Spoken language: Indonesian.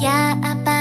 Ya apa